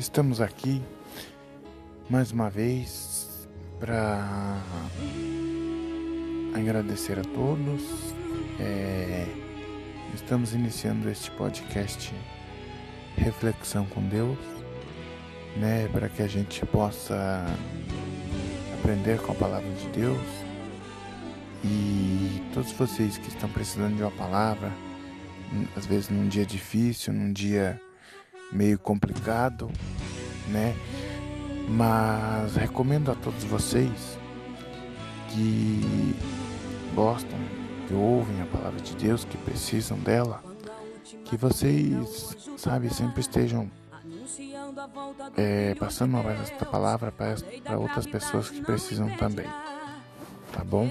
Estamos aqui mais uma vez para agradecer a todos. É, estamos iniciando este podcast Reflexão com Deus, né, para que a gente possa aprender com a palavra de Deus e todos vocês que estão precisando de uma palavra, às vezes num dia difícil, num dia meio complicado, né? Mas recomendo a todos vocês que gostam, que ouvem a palavra de Deus, que precisam dela, que vocês, sabe, sempre estejam é, passando esta palavra para outras pessoas que precisam também. Tá bom?